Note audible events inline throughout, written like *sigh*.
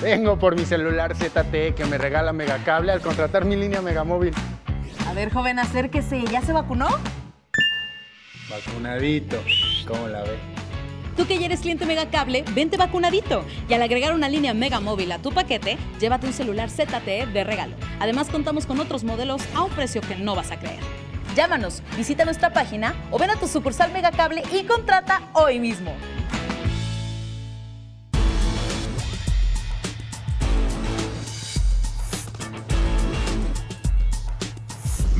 Vengo por mi celular ZTE que me regala Megacable al contratar mi línea Megamóvil. A ver, joven, acérquese. ¿Ya se vacunó? Vacunadito. ¿Cómo la ve? Tú que ya eres cliente Megacable, vente vacunadito. Y al agregar una línea Mega Móvil a tu paquete, llévate un celular ZTE de regalo. Además, contamos con otros modelos a un precio que no vas a creer. Llámanos, visita nuestra página o ven a tu sucursal Megacable y contrata hoy mismo.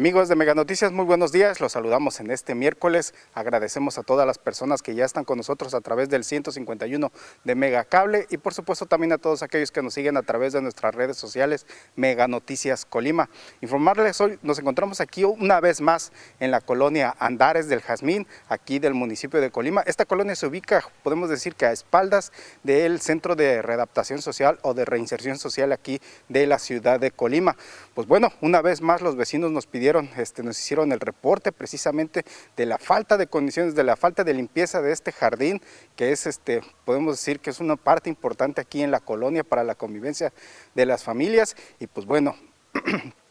Amigos de Mega Noticias, muy buenos días. Los saludamos en este miércoles. Agradecemos a todas las personas que ya están con nosotros a través del 151 de Mega Cable y por supuesto también a todos aquellos que nos siguen a través de nuestras redes sociales Mega Noticias Colima. Informarles hoy, nos encontramos aquí una vez más en la colonia Andares del Jazmín, aquí del municipio de Colima. Esta colonia se ubica, podemos decir que a espaldas del Centro de Readaptación Social o de Reinserción Social aquí de la ciudad de Colima. Pues bueno, una vez más los vecinos nos pidieron este, nos hicieron el reporte precisamente de la falta de condiciones, de la falta de limpieza de este jardín, que es, este, podemos decir que es una parte importante aquí en la colonia para la convivencia de las familias. Y pues bueno, *clears throat*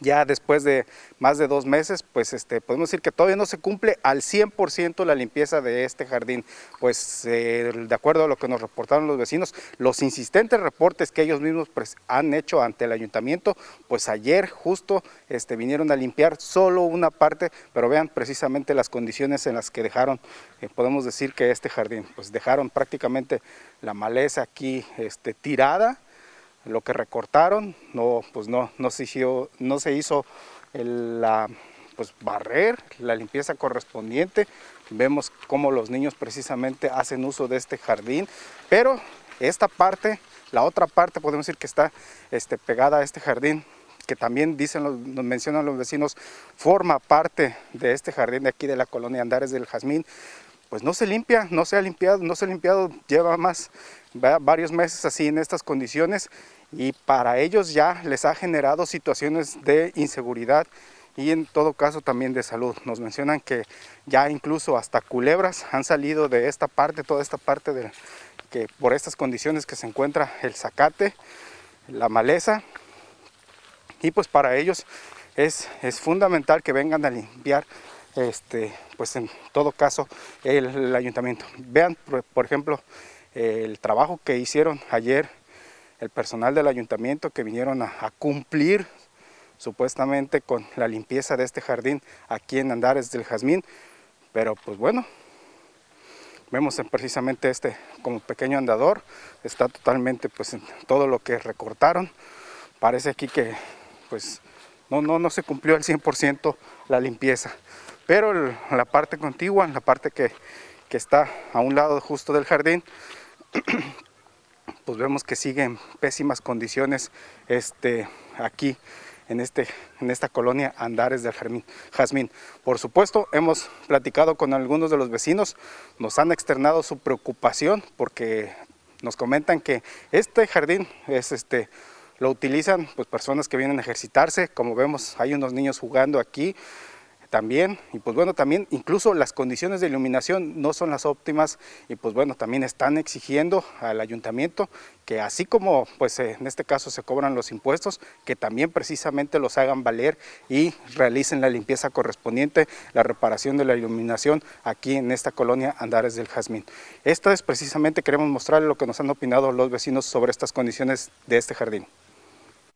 ya después de más de dos meses, pues este, podemos decir que todavía no se cumple al 100% la limpieza de este jardín. Pues eh, de acuerdo a lo que nos reportaron los vecinos, los insistentes reportes que ellos mismos pues, han hecho ante el ayuntamiento, pues ayer justo este, vinieron a limpiar solo una parte, pero vean precisamente las condiciones en las que dejaron, eh, podemos decir que este jardín, pues dejaron prácticamente la maleza aquí este, tirada, lo que recortaron, no, pues no, no se hizo, no se hizo la pues barrer, la limpieza correspondiente. Vemos cómo los niños precisamente hacen uso de este jardín, pero esta parte, la otra parte podemos decir que está este, pegada a este jardín, que también dicen, nos mencionan los vecinos, forma parte de este jardín de aquí de la colonia Andares del Jazmín, pues no se limpia, no se ha limpiado, no se ha limpiado, lleva más varios meses así en estas condiciones y para ellos ya les ha generado situaciones de inseguridad y en todo caso también de salud. Nos mencionan que ya incluso hasta culebras han salido de esta parte, toda esta parte de que por estas condiciones que se encuentra el zacate, la maleza y pues para ellos es, es fundamental que vengan a limpiar este, pues en todo caso el, ayuntamiento. Vean por ejemplo el trabajo que hicieron ayer el personal del ayuntamiento que vinieron a, cumplir supuestamente con la limpieza de este jardín aquí en Andares del Jazmín, pero pues bueno, vemos precisamente este como pequeño andador, está totalmente pues en todo lo que recortaron, parece aquí que pues no, no, no se cumplió al 100% la limpieza, pero la parte contigua, la parte que, que está a un lado justo del jardín, *clears throat* pues vemos que sigue en pésimas condiciones este, aquí en, este, en esta colonia Andares del Jazmín. Por supuesto, hemos platicado con algunos de los vecinos, nos han externado su preocupación porque nos comentan que este jardín es este, lo utilizan pues, personas que vienen a ejercitarse, como vemos hay unos niños jugando aquí, también, y pues bueno, también incluso las condiciones de iluminación no son las óptimas y pues bueno, también están exigiendo al ayuntamiento que así como pues en este caso se cobran los impuestos, que también precisamente los hagan valer y realicen la limpieza correspondiente, la reparación de la iluminación aquí en esta colonia Andares del Jazmín. Esto es precisamente, queremos mostrarle lo que nos han opinado los vecinos sobre estas condiciones de este jardín.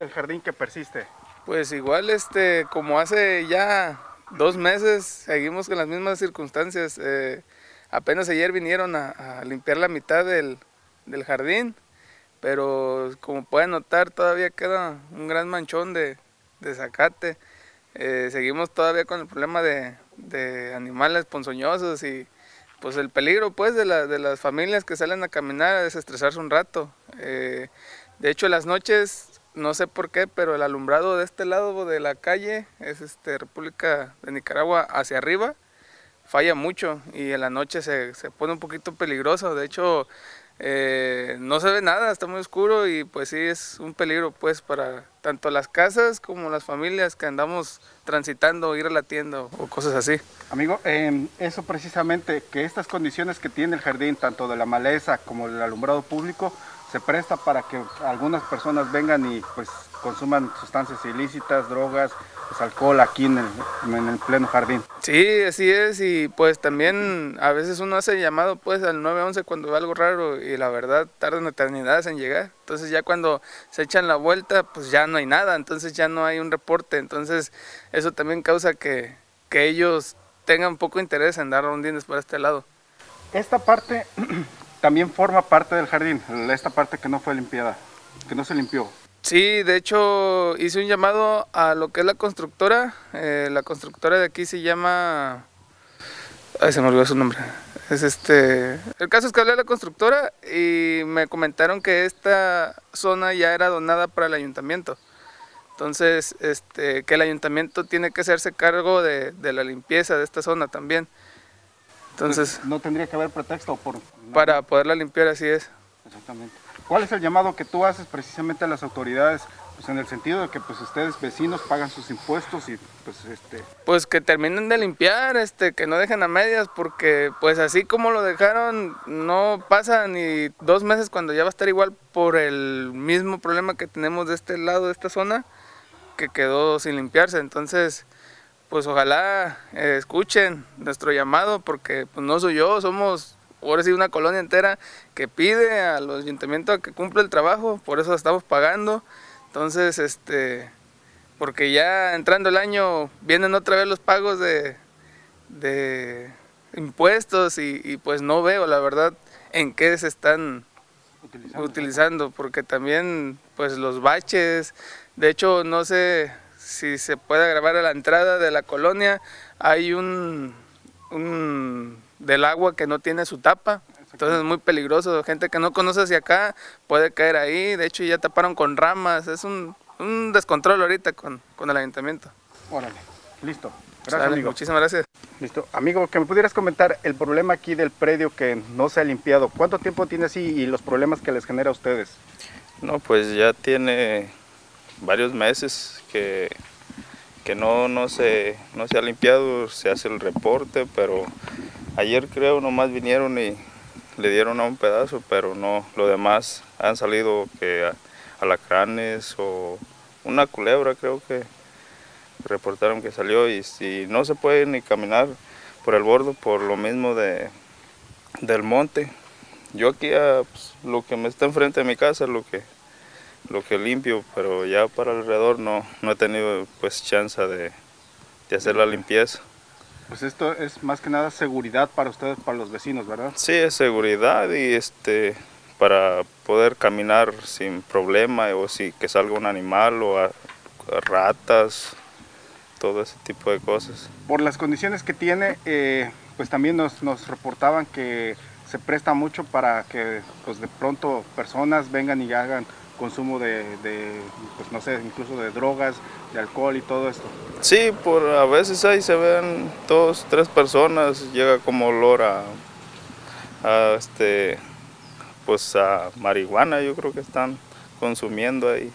El jardín que persiste. Pues igual este, como hace ya dos meses seguimos con las mismas circunstancias. Eh, apenas ayer vinieron a, limpiar la mitad del, jardín, pero como pueden notar todavía queda un gran manchón de, zacate. Eh, seguimos todavía con el problema de, animales ponzoñosos y pues el peligro pues de, de, las familias que salen a caminar a desestresarse un rato. Eh, de hecho las noches no sé por qué, pero el alumbrado de este lado de la calle, es este República de Nicaragua hacia arriba, falla mucho y en la noche se, pone un poquito peligroso. De hecho, eh, no se ve nada, está muy oscuro y pues sí es un peligro pues para tanto las casas como las familias que andamos transitando, ir a la tienda o cosas así. Amigo, eh, eso precisamente, que estas condiciones que tiene el jardín, tanto de la maleza como del alumbrado público, se presta para que algunas personas vengan y pues consuman sustancias ilícitas, drogas, pues, alcohol aquí en el, en el, pleno jardín. Sí, así es y pues también a veces uno hace llamado pues al 911 cuando ve algo raro y la verdad tardan eternidades en llegar. Entonces ya cuando se echan la vuelta pues ya no hay nada, entonces ya no hay un reporte, entonces eso también causa que, que ellos tengan poco interés en dar rondines por este lado. Esta parte *clears throat* también forma parte del jardín, esta parte que no fue limpiada, que no se limpió. Sí, de hecho hice un llamado a lo que es la constructora. Eh, la constructora de aquí se llama... Ay, se me olvidó su nombre. Es este... El caso es que hablé a la constructora y me comentaron que esta zona ya era donada para el ayuntamiento. Entonces, este, que el ayuntamiento tiene que hacerse cargo de, de la limpieza de esta zona también. Entonces... No tendría que haber pretexto por... Para poderla limpiar, así es. Exactamente. ¿Cuál es el llamado que tú haces precisamente a las autoridades? Pues en el sentido de que pues ustedes vecinos pagan sus impuestos y pues este... Pues que terminen de limpiar, este, que no dejen a medias, porque pues así como lo dejaron, no pasa ni dos meses cuando ya va a estar igual por el mismo problema que tenemos de este lado de esta zona, que quedó sin limpiarse. Entonces, pues ojalá eh, escuchen nuestro llamado, porque pues no soy yo, somos ahora sí una colonia entera que pide a los ayuntamientos que cumpla el trabajo, por eso estamos pagando. Entonces, este, porque ya entrando el año vienen otra vez los pagos de, de impuestos y, pues no veo la verdad en qué se están utilizando. utilizando, porque también pues los baches, de hecho no sé si se puede grabar a la entrada de la colonia, hay un, un del agua que no tiene su tapa. Entonces es muy peligroso. Gente que no conoce hacia acá puede caer ahí. De hecho ya taparon con ramas. Es un, un descontrol ahorita con, con, el ayuntamiento. Órale, listo. Gracias, Sale, Muchísimas gracias. Listo. Amigo, que me pudieras comentar el problema aquí del predio que no se ha limpiado. ¿Cuánto tiempo tiene así y los problemas que les genera a ustedes? No, pues ya tiene varios meses que, que no, no, se, no se ha limpiado, se hace el reporte, pero Ayer creo nomás vinieron y le dieron a un pedazo, pero no, lo demás han salido que alacranes o una culebra creo que reportaron que salió y si no se puede ni caminar por el borde por lo mismo de del monte. Yo aquí pues, lo que me está enfrente de mi casa lo que lo que limpio, pero ya para alrededor no, no he tenido pues chance de, de hacer la limpieza. Pues esto es más que nada seguridad para ustedes, para los vecinos, ¿verdad? Sí, es seguridad y este para poder caminar sin problema o si que salga un animal o ratas, todo ese tipo de cosas. Por las condiciones que tiene, eh, pues también nos, nos reportaban que se presta mucho para que pues de pronto personas vengan y hagan consumo de, pues no sé, incluso de drogas, de alcohol y todo esto. Sí, por a veces ahí se ven dos, tres personas, llega como olor a, a este, pues a marihuana, yo creo que están consumiendo ahí.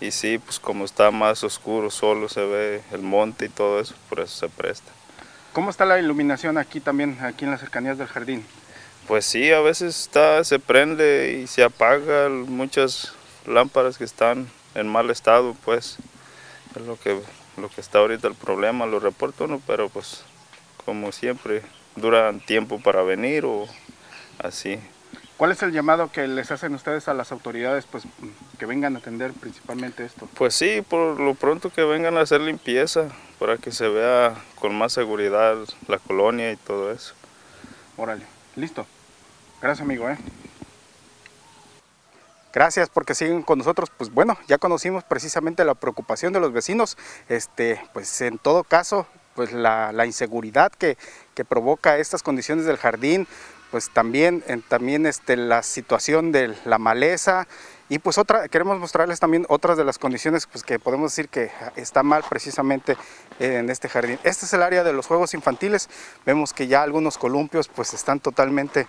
Y sí, pues como está más oscuro, solo se ve el monte y todo eso, por eso se presta. ¿Cómo está la iluminación aquí también, aquí en las cercanías del jardín? Pues sí, a veces está, se prende y se apaga, muchas lámparas que están en mal estado, pues es lo que, lo que está ahorita el problema, lo reporto uno, pero pues como siempre duran tiempo para venir o así. ¿Cuál es el llamado que les hacen ustedes a las autoridades pues que vengan a atender principalmente esto? Pues sí, por lo pronto que vengan a hacer limpieza para que se vea con más seguridad la colonia y todo eso. Órale, listo. Gracias amigo, ¿eh? Gracias porque siguen con nosotros. Pues bueno, ya conocimos precisamente la preocupación de los vecinos. Este, pues en todo caso, pues la, inseguridad que, que, provoca estas condiciones del jardín, pues también, también este, la situación de la maleza y pues otra, queremos mostrarles también otras de las condiciones pues, que podemos decir que está mal precisamente en este jardín. Este es el área de los juegos infantiles. Vemos que ya algunos columpios pues están totalmente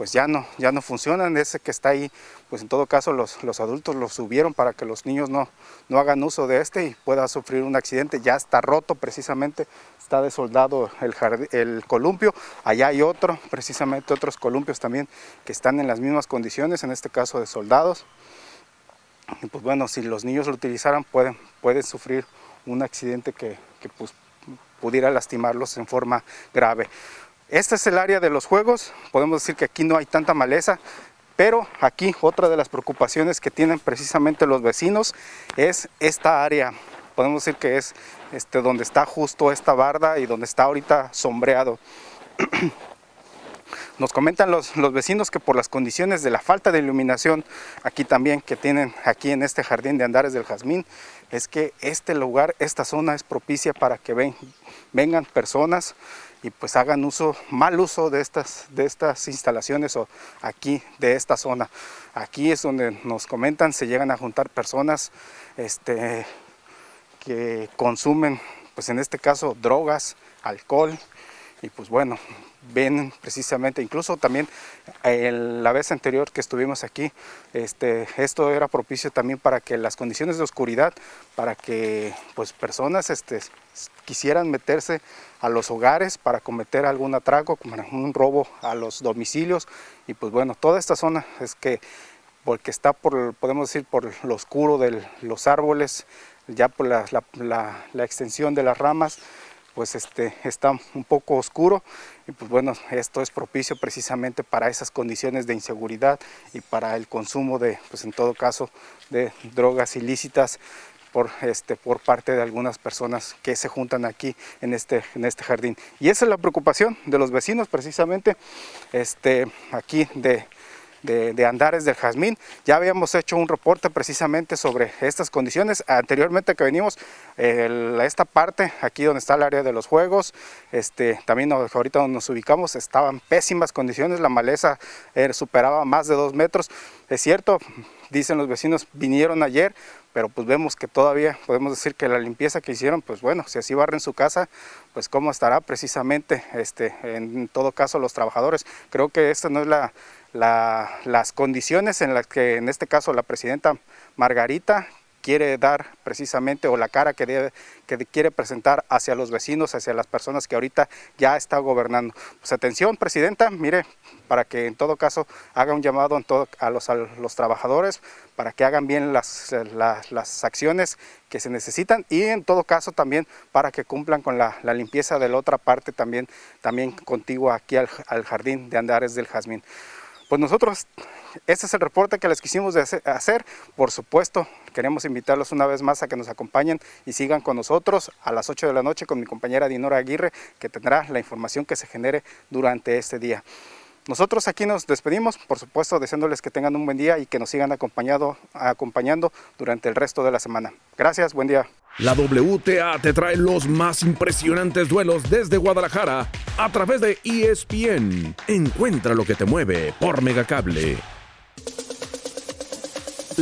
pues ya no, ya no funcionan, ese que está ahí, pues en todo caso los, los adultos lo subieron para que los niños no, no hagan uso de este y pueda sufrir un accidente, ya está roto precisamente, está desoldado el, el columpio, allá hay otro, precisamente otros columpios también que están en las mismas condiciones, en este caso de soldados, y pues bueno, si los niños lo utilizaran pueden, pueden sufrir un accidente que, que pues, pudiera lastimarlos en forma grave. Este es el área de los juegos, podemos decir que aquí no hay tanta maleza, pero aquí otra de las preocupaciones que tienen precisamente los vecinos es esta área, podemos decir que es este, donde está justo esta barda y donde está ahorita sombreado. *clears throat* Nos comentan los, vecinos que por las condiciones de la falta de iluminación aquí también que tienen aquí en este jardín de Andares del Jazmín, es que este lugar, esta zona es propicia para que ven, vengan personas y pues hagan uso, mal uso de estas, de estas instalaciones o aquí de esta zona. Aquí es donde nos comentan, se llegan a juntar personas este, que consumen, pues en este caso, drogas, alcohol, y pues bueno, ven precisamente, incluso también la vez anterior que estuvimos aquí, este, esto era propicio también para que las condiciones de oscuridad, para que pues personas este, quisieran meterse a los hogares para cometer algún atraco, como un robo a los domicilios, y pues bueno, toda esta zona es que porque está por, podemos decir, por lo oscuro de los árboles, ya por la, la extensión de las ramas, pues este, está un poco oscuro y pues bueno, esto es propicio precisamente para esas condiciones de inseguridad y para el consumo de, pues en todo caso, de drogas ilícitas por, este, por parte de algunas personas que se juntan aquí en este, en este jardín. Y esa es la preocupación de los vecinos precisamente este, aquí de, de, Andares del Jazmín. Ya habíamos hecho un reporte precisamente sobre estas condiciones. Anteriormente que venimos, esta parte, aquí donde está el área de los juegos, este, también ahorita donde nos ubicamos, estaban pésimas condiciones, la maleza eh, superaba más de dos metros. Es cierto, dicen los vecinos, vinieron ayer, pero pues vemos que todavía podemos decir que la limpieza que hicieron, pues bueno, si así barren su casa, pues cómo estará precisamente, este, en todo caso los trabajadores. Creo que esta no es la, las condiciones en las que en este caso la presidenta Margarita quiere dar precisamente o la cara que, debe, que quiere presentar hacia los vecinos, hacia las personas que ahorita ya está gobernando. Pues atención, presidenta, mire, para que en todo caso haga un llamado a, los, a los trabajadores para que hagan bien las, las, acciones que se necesitan y en todo caso también para que cumplan con la, limpieza de la otra parte también, también contigua aquí al, al jardín de Andares del Jazmín. Pues nosotros, este es el reporte que les quisimos hacer. Por supuesto, queremos invitarlos una vez más a que nos acompañen y sigan con nosotros a las 8 de la noche con mi compañera Dinora Aguirre, que tendrá la información que se genere durante este día. Nosotros aquí nos despedimos, por supuesto, deseándoles que tengan un buen día y que nos sigan acompañando durante el resto de la semana. Gracias, buen día. La WTA te trae los más impresionantes duelos desde Guadalajara a través de ESPN. Encuentra lo que te mueve por Megacable.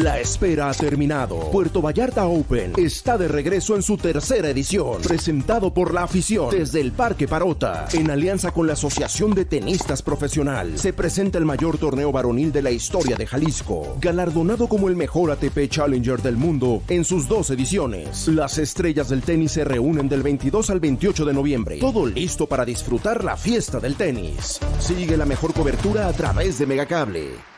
La espera ha terminado. Puerto Vallarta Open está de regreso en su tercera edición, presentado por la afición desde el Parque Parota, en alianza con la Asociación de Tenistas Profesional. Se presenta el mayor torneo varonil de la historia de Jalisco, galardonado como el mejor ATP Challenger del mundo en sus dos ediciones. Las estrellas del tenis se reúnen del 22 al 28 de noviembre. Todo listo para disfrutar la fiesta del tenis. Sigue la mejor cobertura a través de Megacable.